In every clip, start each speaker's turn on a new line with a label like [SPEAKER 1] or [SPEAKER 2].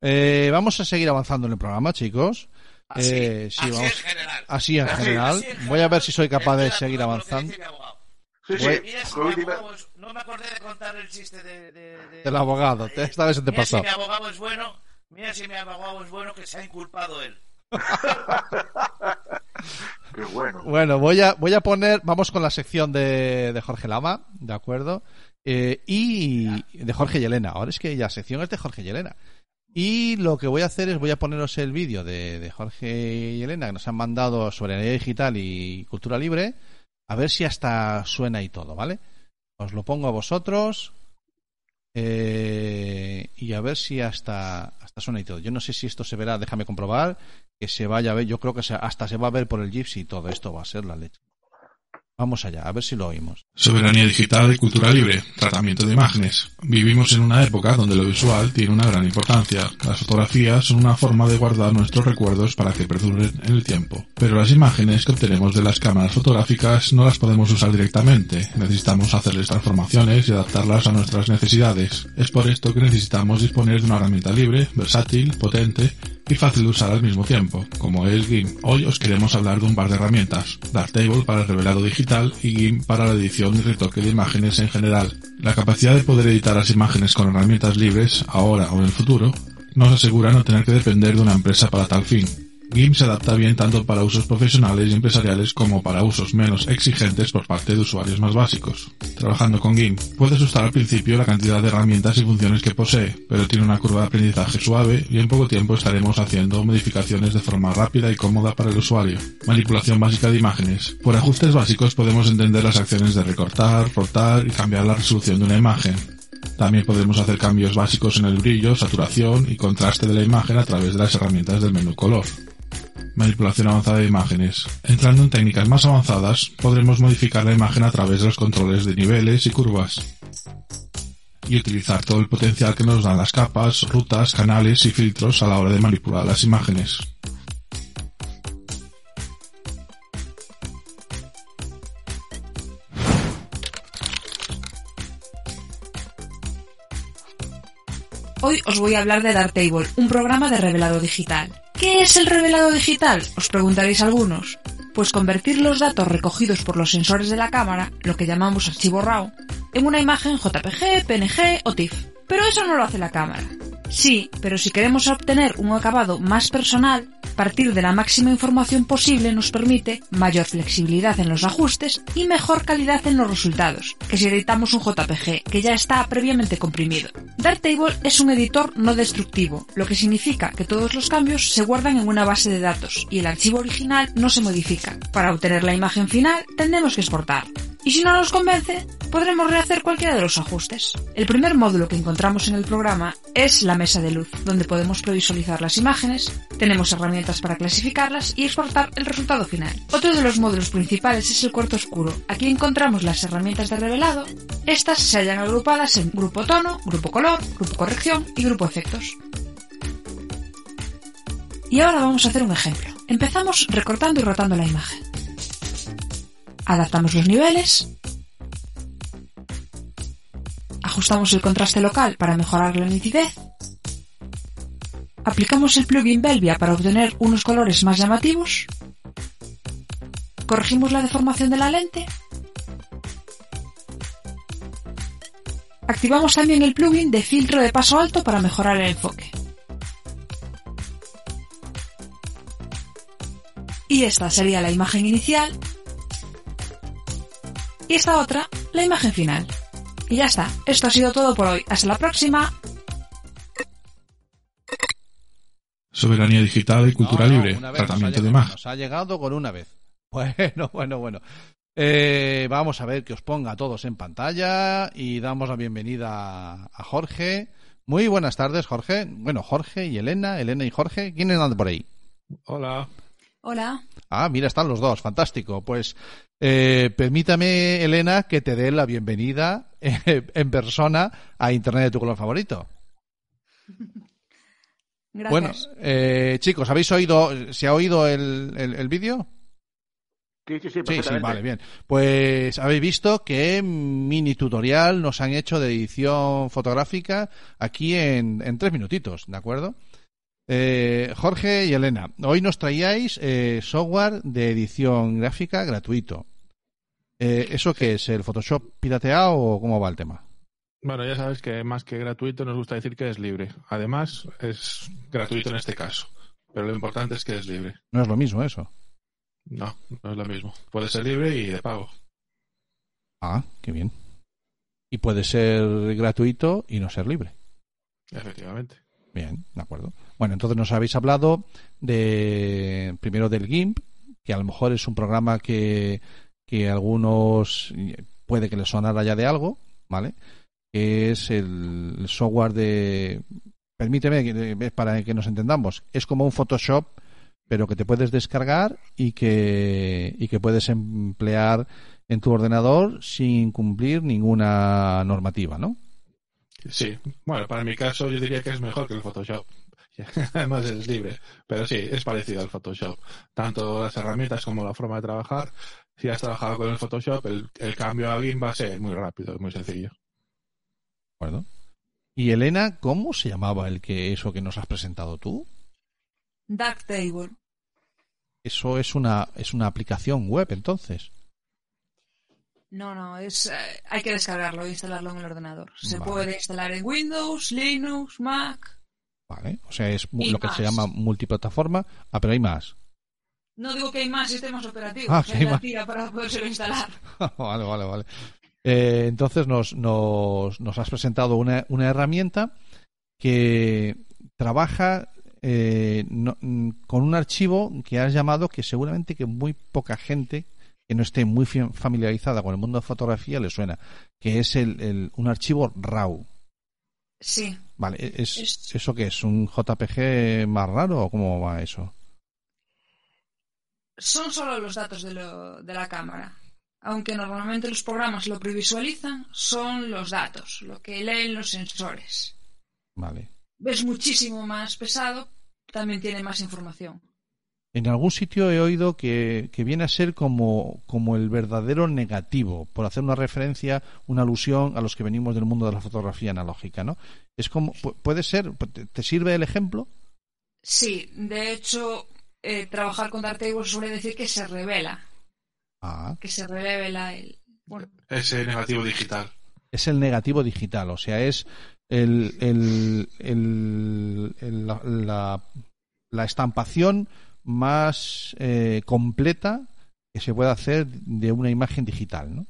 [SPEAKER 1] Eh, vamos a seguir avanzando en el programa, chicos.
[SPEAKER 2] Así,
[SPEAKER 1] Eh, sí,
[SPEAKER 2] así
[SPEAKER 1] vamos-
[SPEAKER 2] en general.
[SPEAKER 1] Así en general.
[SPEAKER 2] Así.
[SPEAKER 1] Voy a ver si soy capaz de seguir avanzando.
[SPEAKER 3] Sí, sí.
[SPEAKER 1] Voy-
[SPEAKER 2] Mira si mi abogado No me acordé de contar el chiste de... de- de-
[SPEAKER 1] Del abogado, esta vez se te
[SPEAKER 2] Mira
[SPEAKER 1] pasó.
[SPEAKER 2] si mi abogado es bueno, mira si mi abogado es bueno que se ha inculpado él.
[SPEAKER 3] Qué bueno.
[SPEAKER 1] Bueno, voy a, voy a poner, vamos con la sección de, de Jorge Lama, ¿de acuerdo? Eh, y de Jorge y Elena. Ahora es que ya sección es de Jorge y Elena. Y lo que voy a hacer es voy a poneros el vídeo de, Jorge y Elena que nos han mandado sobre energía digital y cultura libre, a ver si hasta suena y todo, ¿vale? Os lo pongo a vosotros eh, y a ver si hasta, hasta suena y todo. Yo no sé si esto se verá, déjame comprobar que se vaya a ver. Yo creo que se- hasta se va a ver por el Gypsy y todo esto va a ser la leche. Vamos allá, a ver si lo oímos.
[SPEAKER 4] Soberanía digital y cultura libre. Tratamiento de imágenes. Vivimos en una época donde lo visual tiene una gran importancia. Las fotografías son una forma de guardar nuestros recuerdos para que perduren en el tiempo. Pero las imágenes que obtenemos de las cámaras fotográficas no las podemos usar directamente. Necesitamos hacerles transformaciones y adaptarlas a nuestras necesidades. Es por esto que necesitamos disponer de una herramienta libre, versátil, potente y fácil de usar al mismo tiempo, como es GIMP. Hoy os queremos hablar de un par de herramientas, Darktable para el revelado digital y GIMP para la edición y retoque de imágenes en general. La capacidad de poder editar las imágenes con herramientas libres, ahora o en el futuro, nos asegura no tener que depender de una empresa para tal fin. GIMP se adapta bien tanto para usos profesionales y empresariales como para usos menos exigentes por parte de usuarios más básicos. Trabajando con GIMP, puede asustar al principio la cantidad de herramientas y funciones que posee, pero tiene una curva de aprendizaje suave y en poco tiempo estaremos haciendo modificaciones de forma rápida y cómoda para el usuario. Manipulación básica de imágenes. Por ajustes básicos podemos entender las acciones de recortar, rotar y cambiar la resolución de una imagen. También podemos hacer cambios básicos en el brillo, saturación y contraste de la imagen a través de las herramientas del menú color. Manipulación avanzada de imágenes. Entrando en técnicas más avanzadas, podremos modificar la imagen a través de los controles de niveles y curvas. Y utilizar todo el potencial que nos dan las capas, rutas, canales y filtros a la hora de manipular las imágenes.
[SPEAKER 5] Hoy os voy a hablar de Darktable, un programa de revelado digital. ¿Qué es el revelado digital? Os preguntaréis algunos. Pues convertir los datos recogidos por los sensores de la cámara, lo que llamamos archivo RAW, en una imagen JPG, PNG o TIFF. Pero eso no lo hace la cámara. Sí, pero si queremos obtener un acabado más personal, partir de la máxima información posible nos permite mayor flexibilidad en los ajustes y mejor calidad en los resultados, que si editamos un JPG que ya está previamente comprimido. Darktable es un editor no destructivo, lo que significa que todos los cambios se guardan en una base de datos y el archivo original no se modifica. Para obtener la imagen final tendremos que exportar. Y si no nos convence, podremos rehacer cualquiera de los ajustes. El primer módulo que encontramos en el programa es la mesa de luz, donde podemos previsualizar las imágenes, tenemos herramientas para clasificarlas y exportar el resultado final. Otro de los módulos principales es el cuarto oscuro. Aquí encontramos las herramientas de revelado. Estas se hallan agrupadas en grupo tono, grupo color, grupo corrección y grupo efectos. Y ahora vamos a hacer un ejemplo. Empezamos recortando y rotando la imagen. Adaptamos los niveles. Ajustamos el contraste local para mejorar la nitidez. Aplicamos el plugin Belvia para obtener unos colores más llamativos. Corregimos la deformación de la lente. Activamos también el plugin de filtro de paso alto para mejorar el enfoque. Y esta sería la imagen inicial. Y esta otra, la imagen final. Y ya está, esto ha sido todo por hoy. Hasta la próxima.
[SPEAKER 4] Soberanía digital y cultura
[SPEAKER 1] No, no,
[SPEAKER 4] libre. Tratamiento de imagen.
[SPEAKER 1] Nos ha llegado con una vez. Bueno, bueno, bueno. Eh, vamos a ver que os ponga a todos en pantalla y damos la bienvenida a Jorge. Muy buenas tardes, Jorge. Bueno, Jorge y Elena, Elena y Jorge. ¿Quiénes andan por ahí?
[SPEAKER 4] Hola.
[SPEAKER 5] Hola.
[SPEAKER 1] Ah, mira, están los dos, fantástico. Pues eh, permítame, Elena, que te dé la bienvenida eh, en persona a Internet de tu color favorito.
[SPEAKER 5] Gracias.
[SPEAKER 1] Bueno, eh, chicos, ¿habéis oído, se ha oído el, el, el vídeo?
[SPEAKER 3] Sí, sí, sí,
[SPEAKER 1] Sí, vale, bien. Pues habéis visto que mini tutorial nos han hecho de edición fotográfica aquí en, en tres minutitos, ¿de acuerdo? Eh, Jorge y Elena, hoy nos traíais eh, software de edición gráfica gratuito. Eh, ¿Eso qué es? ¿El Photoshop pirateado o cómo va el tema?
[SPEAKER 4] Bueno, ya sabes que más que gratuito nos gusta decir que es libre. Además, es gratuito en este caso. Pero lo importante es que es libre.
[SPEAKER 1] No es lo mismo eso.
[SPEAKER 4] No, no es lo mismo. Puede ser libre y de pago.
[SPEAKER 1] Ah, qué bien. Y puede ser gratuito y no ser libre.
[SPEAKER 4] Efectivamente.
[SPEAKER 1] Bien, de acuerdo. Bueno, entonces nos habéis hablado de primero del GIMP, que a lo mejor es un programa que, que algunos puede que les sonara ya de algo, ¿vale? Que es el, software de... Permíteme para que nos entendamos. Es como un Photoshop, pero que te puedes descargar y que, y que puedes emplear en tu ordenador sin cumplir ninguna normativa, ¿no?
[SPEAKER 4] Sí. Bueno, para mi caso yo diría que es mejor que el Photoshop. Además es libre. Pero sí, es parecido al Photoshop. Tanto las herramientas como la forma de trabajar. Si has trabajado con el Photoshop, el, el cambio a GIMP va a ser muy rápido, muy sencillo.
[SPEAKER 1] ¿De acuerdo? Y Elena, ¿cómo se llamaba el que eso que nos has presentado tú?
[SPEAKER 5] Darktable.
[SPEAKER 1] Eso es una es una aplicación web, entonces.
[SPEAKER 5] No, no, es eh, hay que descargarlo e instalarlo en el ordenador. Se
[SPEAKER 1] Vale.
[SPEAKER 5] puede instalar en Windows, Linux, Mac.
[SPEAKER 1] Vale, o sea, es lo que se llama multiplataforma. Ah, pero hay más.
[SPEAKER 5] No digo que hay más sistemas operativos,
[SPEAKER 1] Ah, que
[SPEAKER 5] hay
[SPEAKER 1] hay
[SPEAKER 5] la
[SPEAKER 1] más.
[SPEAKER 5] tira para podérselo instalar.
[SPEAKER 1] vale, vale, vale. Eh, entonces nos, nos, nos has presentado una, una herramienta que trabaja eh, no- mm, con un archivo que has llamado que seguramente que muy poca gente que no esté muy familiarizada con el mundo de fotografía le suena, que es el, el- un archivo RAW.
[SPEAKER 5] Sí,
[SPEAKER 1] Vale, e, ¿es,
[SPEAKER 5] Es-
[SPEAKER 1] ¿eso qué es? ¿Un JPG más raro o cómo va eso?
[SPEAKER 5] son solo los datos de, lo- de la cámara. Aunque normalmente los programas lo previsualizan, son los datos, lo que leen los sensores.
[SPEAKER 1] Vale.
[SPEAKER 5] Es muchísimo más pesado, también tiene más información.
[SPEAKER 1] En algún sitio he oído que, que viene a ser como, como el verdadero negativo, por hacer una referencia, una alusión a los que venimos del mundo de la fotografía analógica, ¿no? Es como, pu- puede ser, ¿te sirve el ejemplo?
[SPEAKER 5] Sí, de hecho, eh, trabajar con Darktable suele decir que se revela,
[SPEAKER 1] Ah,
[SPEAKER 5] que se revela el... Bueno,
[SPEAKER 4] Ese negativo digital.
[SPEAKER 1] es el negativo digital, o sea, es el, el, el- el- la, la- la estampación más eh, completa que se puede hacer de una imagen digital, ¿no?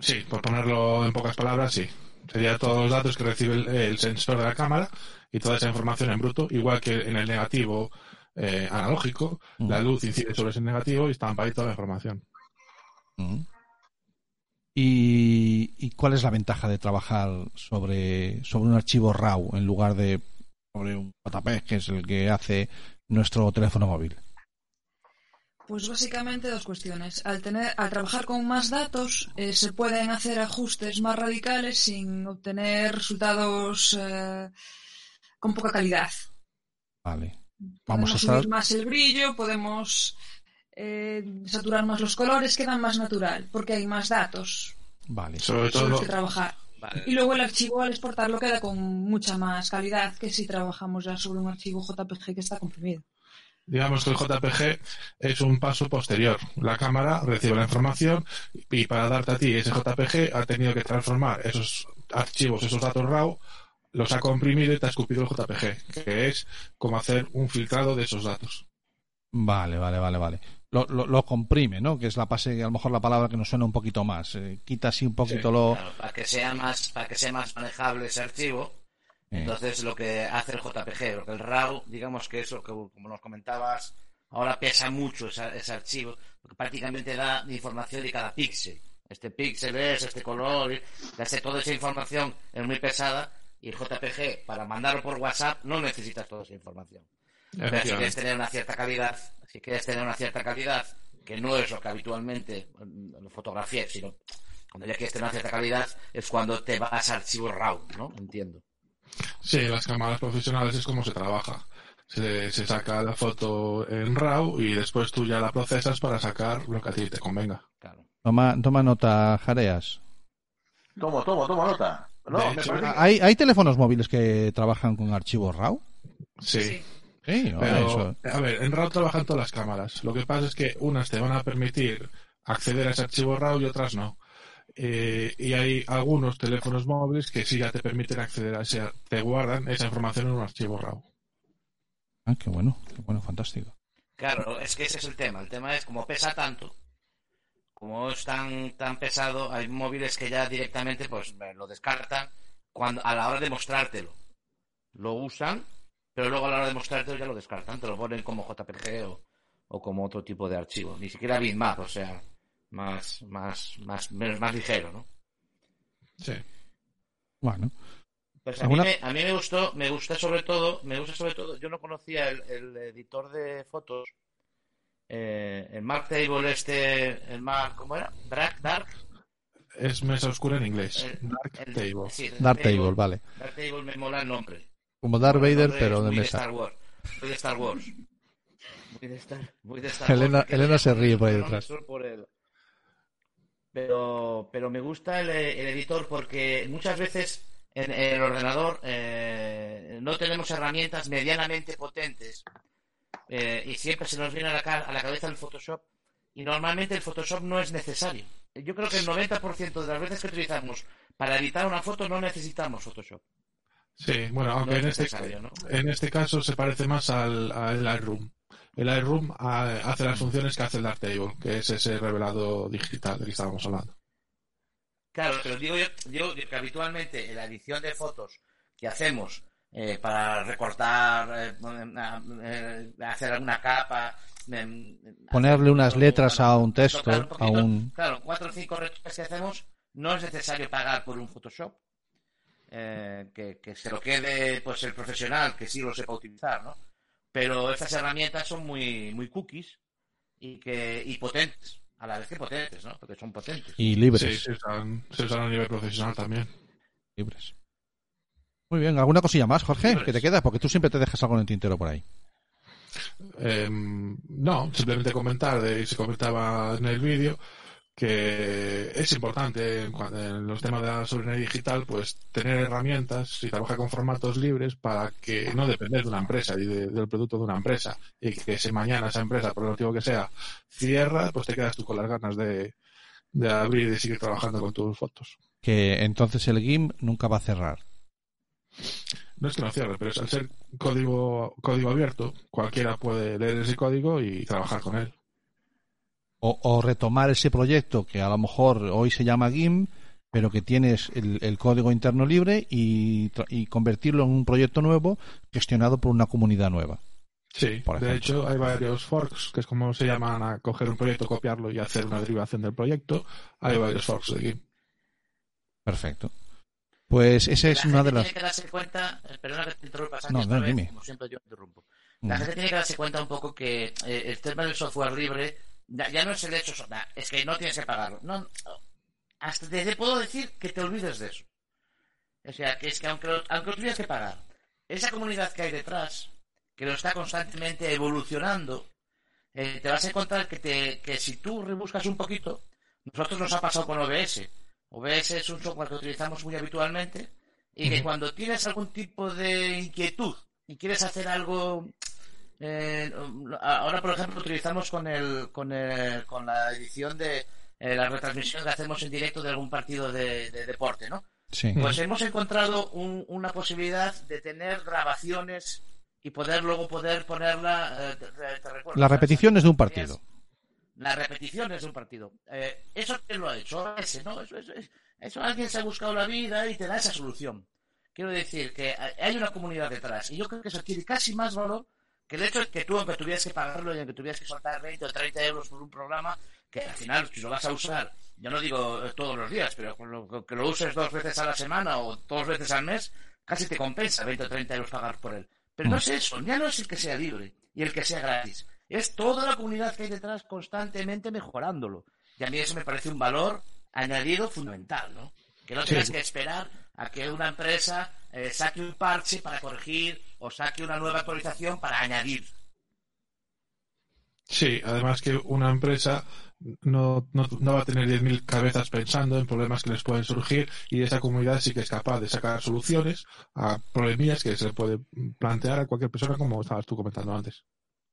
[SPEAKER 4] Sí, por ponerlo en pocas palabras, sí. Sería todos los datos que recibe el, el sensor de la cámara y toda esa información en bruto, igual que en el negativo eh, analógico,
[SPEAKER 1] Mm.
[SPEAKER 4] la luz incide sobre ese negativo y estampa ahí toda la información.
[SPEAKER 1] Mm. ¿Y, y cuál es la ventaja de trabajar sobre, sobre un archivo RAW en lugar de sobre un JPEG, que es el que hace nuestro teléfono móvil?
[SPEAKER 5] Pues básicamente dos cuestiones. Al, tener, al trabajar con más datos eh, se pueden hacer ajustes más radicales sin obtener resultados eh, con poca calidad.
[SPEAKER 1] Vale.
[SPEAKER 5] Podemos
[SPEAKER 1] Vamos a
[SPEAKER 5] subir más el brillo, podemos eh, saturar más los colores, quedan más natural porque hay más datos
[SPEAKER 1] Vale.
[SPEAKER 4] Sobre todo,
[SPEAKER 5] que trabajar.
[SPEAKER 2] Vale.
[SPEAKER 5] Y luego el archivo al exportarlo queda con mucha más calidad que si trabajamos ya sobre un archivo JPG que está comprimido.
[SPEAKER 4] digamos que el JPG es un paso posterior. La cámara recibe la información y para darte a ti ese JPG ha tenido que transformar esos archivos, esos datos RAW, los ha comprimido y te ha escupido el JPG, que es como hacer un filtrado de esos datos.
[SPEAKER 1] Vale, vale, vale, vale. Lo, lo, lo comprime, ¿no? Que es la pase, a lo mejor la palabra que nos suena un poquito más. Eh, quita así un poquito
[SPEAKER 4] Sí,
[SPEAKER 1] lo...
[SPEAKER 2] Claro, para que sea más, para que sea más manejable ese archivo,
[SPEAKER 1] Eh,
[SPEAKER 2] entonces lo que hace el JPG, porque el RAW, digamos que eso, que como nos comentabas, ahora pesa mucho esa- ese archivo, porque prácticamente da información de cada píxel. Este píxel es, este color, sé, toda esa información es muy pesada y el JPG, para mandarlo por WhatsApp, no necesitas toda esa información. Pero si quieres tener una cierta calidad, si quieres tener una cierta calidad, que no es lo que habitualmente en fotografía, sino cuando ya quieres tener una cierta calidad, es cuando te vas a archivo RAW, ¿no? Entiendo.
[SPEAKER 4] Sí, las cámaras profesionales es como se trabaja. Se, se saca la foto en RAW y después tú ya la procesas para sacar lo que a ti te convenga.
[SPEAKER 2] Claro.
[SPEAKER 1] toma, toma nota, Jareas.
[SPEAKER 3] Tomo, tomo, tomo nota. No,
[SPEAKER 4] hecho,
[SPEAKER 3] que-
[SPEAKER 1] ¿Hay, ¿Hay teléfonos móviles que trabajan con archivos RAW?
[SPEAKER 4] Sí.
[SPEAKER 1] Sí,
[SPEAKER 4] Pero,
[SPEAKER 1] eso.
[SPEAKER 4] a ver, en RAW trabajan todas las cámaras. Lo que pasa es que unas te van a permitir acceder a ese archivo RAW y otras no. Eh, y hay algunos teléfonos móviles que sí ya te permiten acceder a ese, te guardan esa información en un archivo RAW.
[SPEAKER 1] Ah, qué bueno, qué bueno, fantástico.
[SPEAKER 2] Claro, es que ese es el tema. El tema es como pesa tanto, como es tan, tan pesado, hay móviles que ya directamente pues lo descartan cuando, a la hora de mostrártelo. Lo usan, pero luego a la hora de mostrártelo ya lo descartan, te lo ponen como JPG o, o como otro tipo de archivo. Ni siquiera bitmap, o sea, más, más, más, menos, más ligero, ¿no?
[SPEAKER 4] Sí.
[SPEAKER 1] Bueno,
[SPEAKER 2] Pues a mí,
[SPEAKER 1] ¿Alguna-
[SPEAKER 2] me, a mí me gustó, me gusta sobre todo, me gusta sobre todo, yo no conocía el, el editor de fotos, eh, el Mark Table este, el Mark, ¿cómo era? Dark, Dark,
[SPEAKER 4] Es mesa oscura en inglés.
[SPEAKER 2] el-
[SPEAKER 4] Dark
[SPEAKER 2] el-
[SPEAKER 4] Table.
[SPEAKER 2] sí,
[SPEAKER 1] Dark Table, vale.
[SPEAKER 2] Dark Table me mola el nombre.
[SPEAKER 1] Como Darth Vader, pero de
[SPEAKER 2] muy
[SPEAKER 1] mesa.
[SPEAKER 2] Star Wars, muy de Star Wars. Muy de Star, muy de Star
[SPEAKER 1] Elena-
[SPEAKER 2] Wars,
[SPEAKER 1] se ríe por ahí detrás.
[SPEAKER 2] suelo por el- Pero, pero me gusta el, el editor porque muchas veces en, en el ordenador eh, no tenemos herramientas medianamente potentes eh, y siempre se nos viene a la, a la cabeza el Photoshop y normalmente el Photoshop no es necesario. Yo creo que el 90% de las veces que utilizamos para editar una foto no necesitamos Photoshop.
[SPEAKER 4] Sí, bueno, aunque
[SPEAKER 2] No
[SPEAKER 4] en
[SPEAKER 2] es
[SPEAKER 4] este,
[SPEAKER 2] ¿no?
[SPEAKER 4] en este caso se parece más al, al Lightroom. El Lightroom ah, hace las funciones que hace el Darktable, que es ese revelado digital del que estábamos hablando.
[SPEAKER 2] Claro, pero digo yo, digo que habitualmente en la edición de fotos que hacemos eh, para recortar, eh, eh, hacer alguna capa, eh,
[SPEAKER 1] Ponerle
[SPEAKER 2] hacer-
[SPEAKER 1] unas letras a un texto, a un...
[SPEAKER 2] Claro, cuatro o cinco retoques que hacemos, no es necesario pagar por un Photoshop. Eh, que, que se lo quede pues el profesional que sí lo sepa utilizar, ¿no? Pero estas herramientas son muy, muy cookies y que y potentes, a la vez que potentes, ¿no? Porque son potentes.
[SPEAKER 1] Y libres.
[SPEAKER 4] Sí, se usan, se usan a nivel profesional también.
[SPEAKER 1] libres. Muy bien, ¿alguna cosilla más, Jorge?
[SPEAKER 4] Libres.
[SPEAKER 1] que te queda? Porque tú siempre te dejas algo en el tintero por ahí.
[SPEAKER 4] Eh, no, simplemente comentar, de, se comentaba en el vídeo, que es importante en, los temas de la soberanía digital, pues tener herramientas y trabajar con formatos libres para que no depender de una empresa y de- del producto de una empresa y que si mañana esa empresa, por el motivo que sea, cierra, pues te quedas tú con las ganas de, de abrir y de seguir trabajando con tus fotos.
[SPEAKER 1] Que entonces el GIMP nunca va a cerrar.
[SPEAKER 4] No es que no cierre, pero es al ser código, código abierto, cualquiera puede leer ese código y trabajar con él.
[SPEAKER 1] O, o retomar ese proyecto que a lo mejor hoy se llama GIMP, pero que tienes el, el código interno libre y, tra- y convertirlo en un proyecto nuevo gestionado por una comunidad nueva.
[SPEAKER 4] Sí,
[SPEAKER 1] por
[SPEAKER 4] de hecho hay varios forks, que es como se llaman a coger un proyecto, copiarlo y hacer una derivación del proyecto. Hay varios forks de GIMP.
[SPEAKER 1] Perfecto. Pues esa es
[SPEAKER 2] la
[SPEAKER 1] una
[SPEAKER 2] gente
[SPEAKER 1] de las...
[SPEAKER 2] tiene que darse cuenta, eh, perdona que te interrumpa,
[SPEAKER 1] No, no,
[SPEAKER 2] vez,
[SPEAKER 1] dime.
[SPEAKER 2] como siempre yo interrumpo. La
[SPEAKER 1] Mm.
[SPEAKER 2] gente tiene que darse cuenta un poco que eh, el tema del software libre ya, ya no es el hecho, es que no tienes que pagarlo. No, hasta te puedo decir que te olvides de eso. O sea, que es que aunque lo, aunque lo tuvieras que pagar, esa comunidad que hay detrás, que lo está constantemente evolucionando, eh, te vas a encontrar que, te, que si tú rebuscas un poquito, nosotros nos ha pasado con OBS. OBS es un software que utilizamos muy habitualmente y que cuando tienes algún tipo de inquietud y quieres hacer algo eh, ahora por ejemplo utilizamos con el con, el- con la edición de eh, la retransmisión que hacemos en directo de algún partido de, de deporte no
[SPEAKER 1] Sí.
[SPEAKER 2] pues hemos encontrado un- una posibilidad de tener grabaciones y poder luego poder ponerla eh, te- te- recuerdo,
[SPEAKER 1] Las repeticiones de un partido.
[SPEAKER 2] las repeticiones de un partido. Eh, ¿Eso quién lo ha hecho? Ese, ¿no? Eso, eso, eso alguien se ha buscado la vida y te da esa solución. Quiero decir que hay una comunidad detrás y yo creo que eso tiene casi más valor que el hecho de que tú, aunque tuvieras que pagarlo y aunque tuvieras que soltar 20 o 30 euros por un programa, que al final, si lo vas a usar, yo no digo eh, todos los días, pero que lo uses dos veces a la semana o dos veces al mes, casi te compensa 20 o 30 euros pagar por él. Pero no es eso, ya no es el que sea libre y el que sea gratis. Es toda la comunidad que hay detrás constantemente mejorándolo. Y a mí eso me parece un valor añadido fundamental, ¿no? Que no tengas que esperar a que una empresa eh, saque un parche para corregir o saque una nueva actualización para añadir.
[SPEAKER 4] Sí, además que una empresa no, no, no va a tener 10.000 cabezas pensando en problemas que les pueden surgir y esa comunidad sí que es capaz de sacar soluciones a problemillas que se le puede plantear a cualquier persona como estabas tú comentando antes.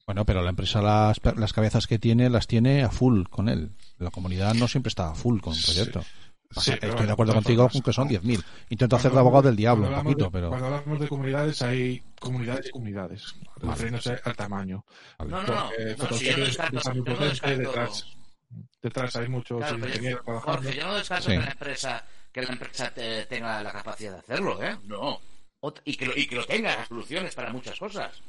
[SPEAKER 1] Bueno, pero la empresa las, las cabezas que tiene las tiene a full con él. La comunidad no siempre está a full con el proyecto. O sea,
[SPEAKER 4] Sí, pero
[SPEAKER 1] Estoy de
[SPEAKER 4] bueno,
[SPEAKER 1] acuerdo contigo
[SPEAKER 4] formas,
[SPEAKER 1] con que son 10.000. Intento hacer de abogado del diablo un
[SPEAKER 4] cuando
[SPEAKER 1] poquito,
[SPEAKER 4] hablamos de-
[SPEAKER 1] pero...
[SPEAKER 4] Cuando hablamos de comunidades hay comunidades y comunidades, refiriéndose al tamaño.
[SPEAKER 2] No, no, no. Si yo descarto, yo descarto-
[SPEAKER 4] detrás, detrás hay muchos
[SPEAKER 2] Claro, yo-
[SPEAKER 4] ingenieros trabajando.
[SPEAKER 2] Jorge, yo no descarto
[SPEAKER 1] Sí.
[SPEAKER 2] que la empresa que la empresa te- tenga la capacidad de hacerlo, ¿eh? No. Ot- y, que lo, y que lo tenga las soluciones para muchas cosas.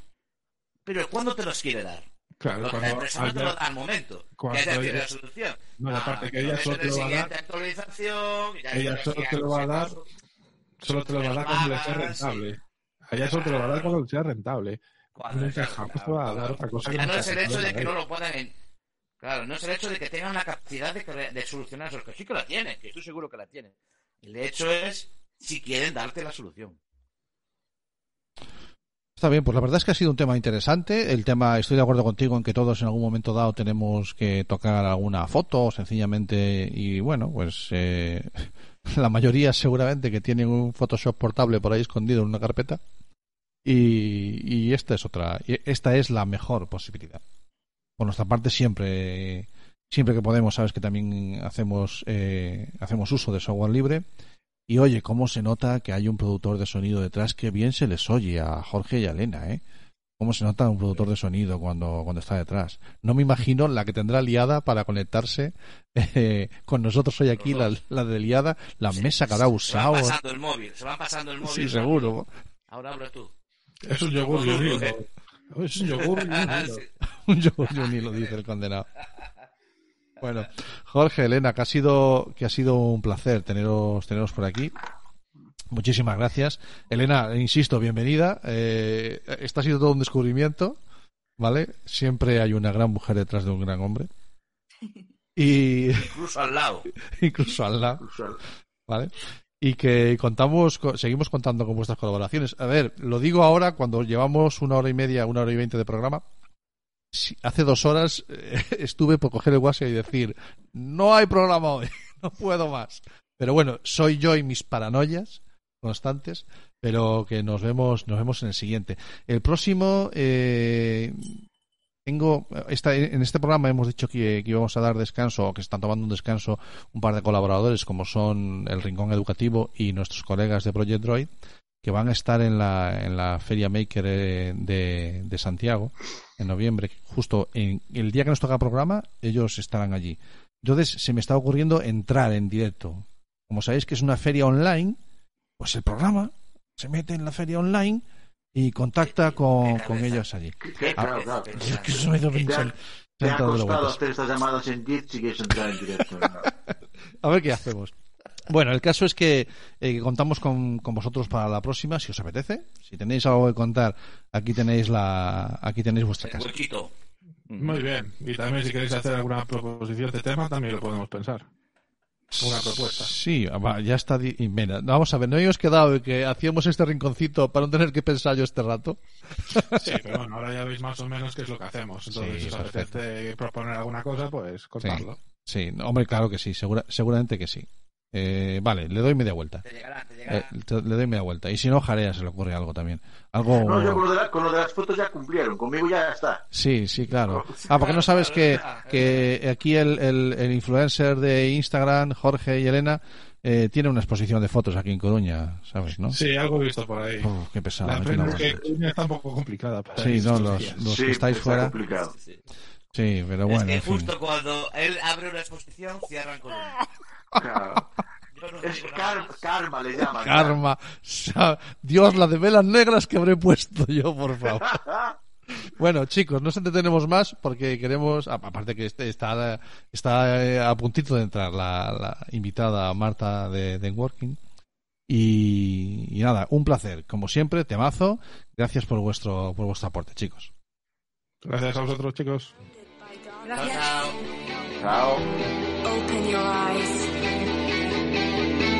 [SPEAKER 2] Pero ¿cuándo te los quiere dar?
[SPEAKER 4] Claro,
[SPEAKER 2] la
[SPEAKER 4] cuando
[SPEAKER 2] empresa no te lo da al momento.
[SPEAKER 4] cuando
[SPEAKER 2] tiene
[SPEAKER 4] ella-
[SPEAKER 2] la solución.
[SPEAKER 4] No, y aparte
[SPEAKER 2] Ah,
[SPEAKER 4] que ella
[SPEAKER 2] entonces
[SPEAKER 4] solo te
[SPEAKER 2] la
[SPEAKER 4] lo va a dar-
[SPEAKER 2] actualización, ya
[SPEAKER 4] ella solo te lo va a dar solo te lo va a dar cuando le sea rentable. A ella solo te lo va a dar cuando le sea rentable.
[SPEAKER 2] Cuando
[SPEAKER 4] Nunca jamás te va a dar otra cosa
[SPEAKER 2] Ya
[SPEAKER 4] no
[SPEAKER 2] no es el hecho de que no
[SPEAKER 4] para
[SPEAKER 2] lo puedan... Claro, no es el hecho de que tengan la capacidad de, de solucionar eso, que sí que la tienen, que estoy seguro que la tienen. El hecho es si quieren darte la solución.
[SPEAKER 1] Está bien, pues la verdad es que ha sido un tema interesante. El tema, estoy de acuerdo contigo en que todos en algún momento dado tenemos que tocar alguna foto, sencillamente, y bueno, pues eh, la mayoría seguramente que tienen un Photoshop portable por ahí escondido en una carpeta. Y, esta es otra, esta es la mejor posibilidad. Por nuestra parte siempre, siempre que podemos, sabes que también hacemos, eh, hacemos uso de software libre. Y oye, cómo se nota que hay un productor de sonido detrás que bien se les oye a Jorge y a Elena, ¿eh? Cómo se nota un productor de sonido cuando, cuando está detrás. No me imagino la que tendrá liada para conectarse eh, con nosotros hoy aquí, la, la de liada, la mesa que habrá
[SPEAKER 2] Se van
[SPEAKER 1] usado.
[SPEAKER 2] pasando el móvil, se van pasando el móvil.
[SPEAKER 1] Sí, seguro.
[SPEAKER 2] Ahora habla tú.
[SPEAKER 4] Es un yogur y un hilo. Es un yogur y un hilo.
[SPEAKER 2] Sí.
[SPEAKER 1] Un yogur y un hilo, dice el condenado. Bueno, Jorge, Elena, que ha sido, que ha sido un placer teneros, teneros por aquí. Muchísimas gracias. Elena, insisto, bienvenida. Eh, esto ha sido todo un descubrimiento, ¿vale? Siempre hay una gran mujer detrás de un gran hombre. Y
[SPEAKER 2] Incluso al lado.
[SPEAKER 1] incluso al lado. ¿vale? Y que contamos, co- seguimos contando con vuestras colaboraciones. A ver, lo digo ahora cuando llevamos una hora y media, una hora y veinte de programa. Hace dos horas eh, estuve por coger el WhatsApp y decir, no hay programa hoy, no puedo más. Pero bueno, soy yo y mis paranoias constantes, pero que nos vemos, nos vemos en el siguiente. El próximo, eh, tengo, esta, en este programa hemos dicho que, que íbamos a dar descanso, o que están tomando un descanso un par de colaboradores, como son el Rincón Educativo y nuestros colegas de Project Droid, que van a estar en la, en la Feria Maker eh, de Santiago en noviembre, justo en el día que nos toca el programa, ellos estarán allí. Entonces se me está ocurriendo entrar en directo. Como sabéis que es una feria online, pues el programa se mete en la feria online y contacta con, con ellos allí. Ah,
[SPEAKER 3] claro.
[SPEAKER 1] Es que hizo pensar-
[SPEAKER 3] Te ha costado hacer estas llamadas en 10 si quieres entrar en directo. ¿no?
[SPEAKER 1] A ver qué hacemos. Bueno, el caso es que, eh, que contamos con, con vosotros para la próxima, si os apetece. Si tenéis algo que contar, aquí tenéis la, aquí tenéis vuestra
[SPEAKER 2] El
[SPEAKER 1] casa.
[SPEAKER 2] huequito.
[SPEAKER 4] Muy bien. Y también si queréis hacer alguna proposición de tema, también lo podemos pensar. Una propuesta.
[SPEAKER 1] Sí, ya está. di- y mira, vamos a ver, ¿no habíamos quedado que hacíamos este rinconcito para no tener que pensar yo este rato?
[SPEAKER 4] Sí, pero bueno, ahora ya veis más o menos qué es lo que hacemos. Entonces,
[SPEAKER 1] Sí,
[SPEAKER 4] si os apetece proponer alguna cosa, pues contadlo.
[SPEAKER 1] Sí, no, hombre, claro que sí, segura- seguramente que sí. Eh, vale, le doy media vuelta.
[SPEAKER 2] Te llegará, te
[SPEAKER 1] Eh,
[SPEAKER 2] llegará.
[SPEAKER 1] te- le doy media vuelta. Y si no, Jarea se le ocurre algo también. Algo.
[SPEAKER 3] No, yo con lo, de la- con lo de las fotos ya cumplieron. Conmigo ya está.
[SPEAKER 1] Sí, sí, claro. Ah, porque no sabes que, que aquí el, el, el influencer de Instagram, Jorge y Elena, eh, tiene una exposición de fotos aquí en Coruña, ¿sabes, no?
[SPEAKER 4] Sí, algo he visto por ahí.
[SPEAKER 1] Uf, qué pesado.
[SPEAKER 4] La que. Coruña está un poco complicada. para
[SPEAKER 1] Sí, no, los, los
[SPEAKER 3] sí,
[SPEAKER 1] que estáis
[SPEAKER 3] está
[SPEAKER 1] fuera.
[SPEAKER 3] complicado.
[SPEAKER 1] Sí, pero bueno,
[SPEAKER 2] es que
[SPEAKER 1] en fin.
[SPEAKER 2] justo cuando él abre una exposición, cierran con una.
[SPEAKER 3] Claro. Es car- karma le llaman.
[SPEAKER 1] Karma. Dios, la de velas negras que habré puesto yo, por favor. Bueno, chicos, no os entretenemos más porque queremos, a- aparte que este- está, está eh, a puntito de entrar la, la invitada Marta de, de Working. Y, y nada, un placer. Como siempre, temazo. Gracias por vuestro, por vuestro aporte, chicos.
[SPEAKER 4] Gracias a vosotros, chicos.
[SPEAKER 5] Gracias.
[SPEAKER 2] chao.
[SPEAKER 3] Chao.
[SPEAKER 6] Open your eyes.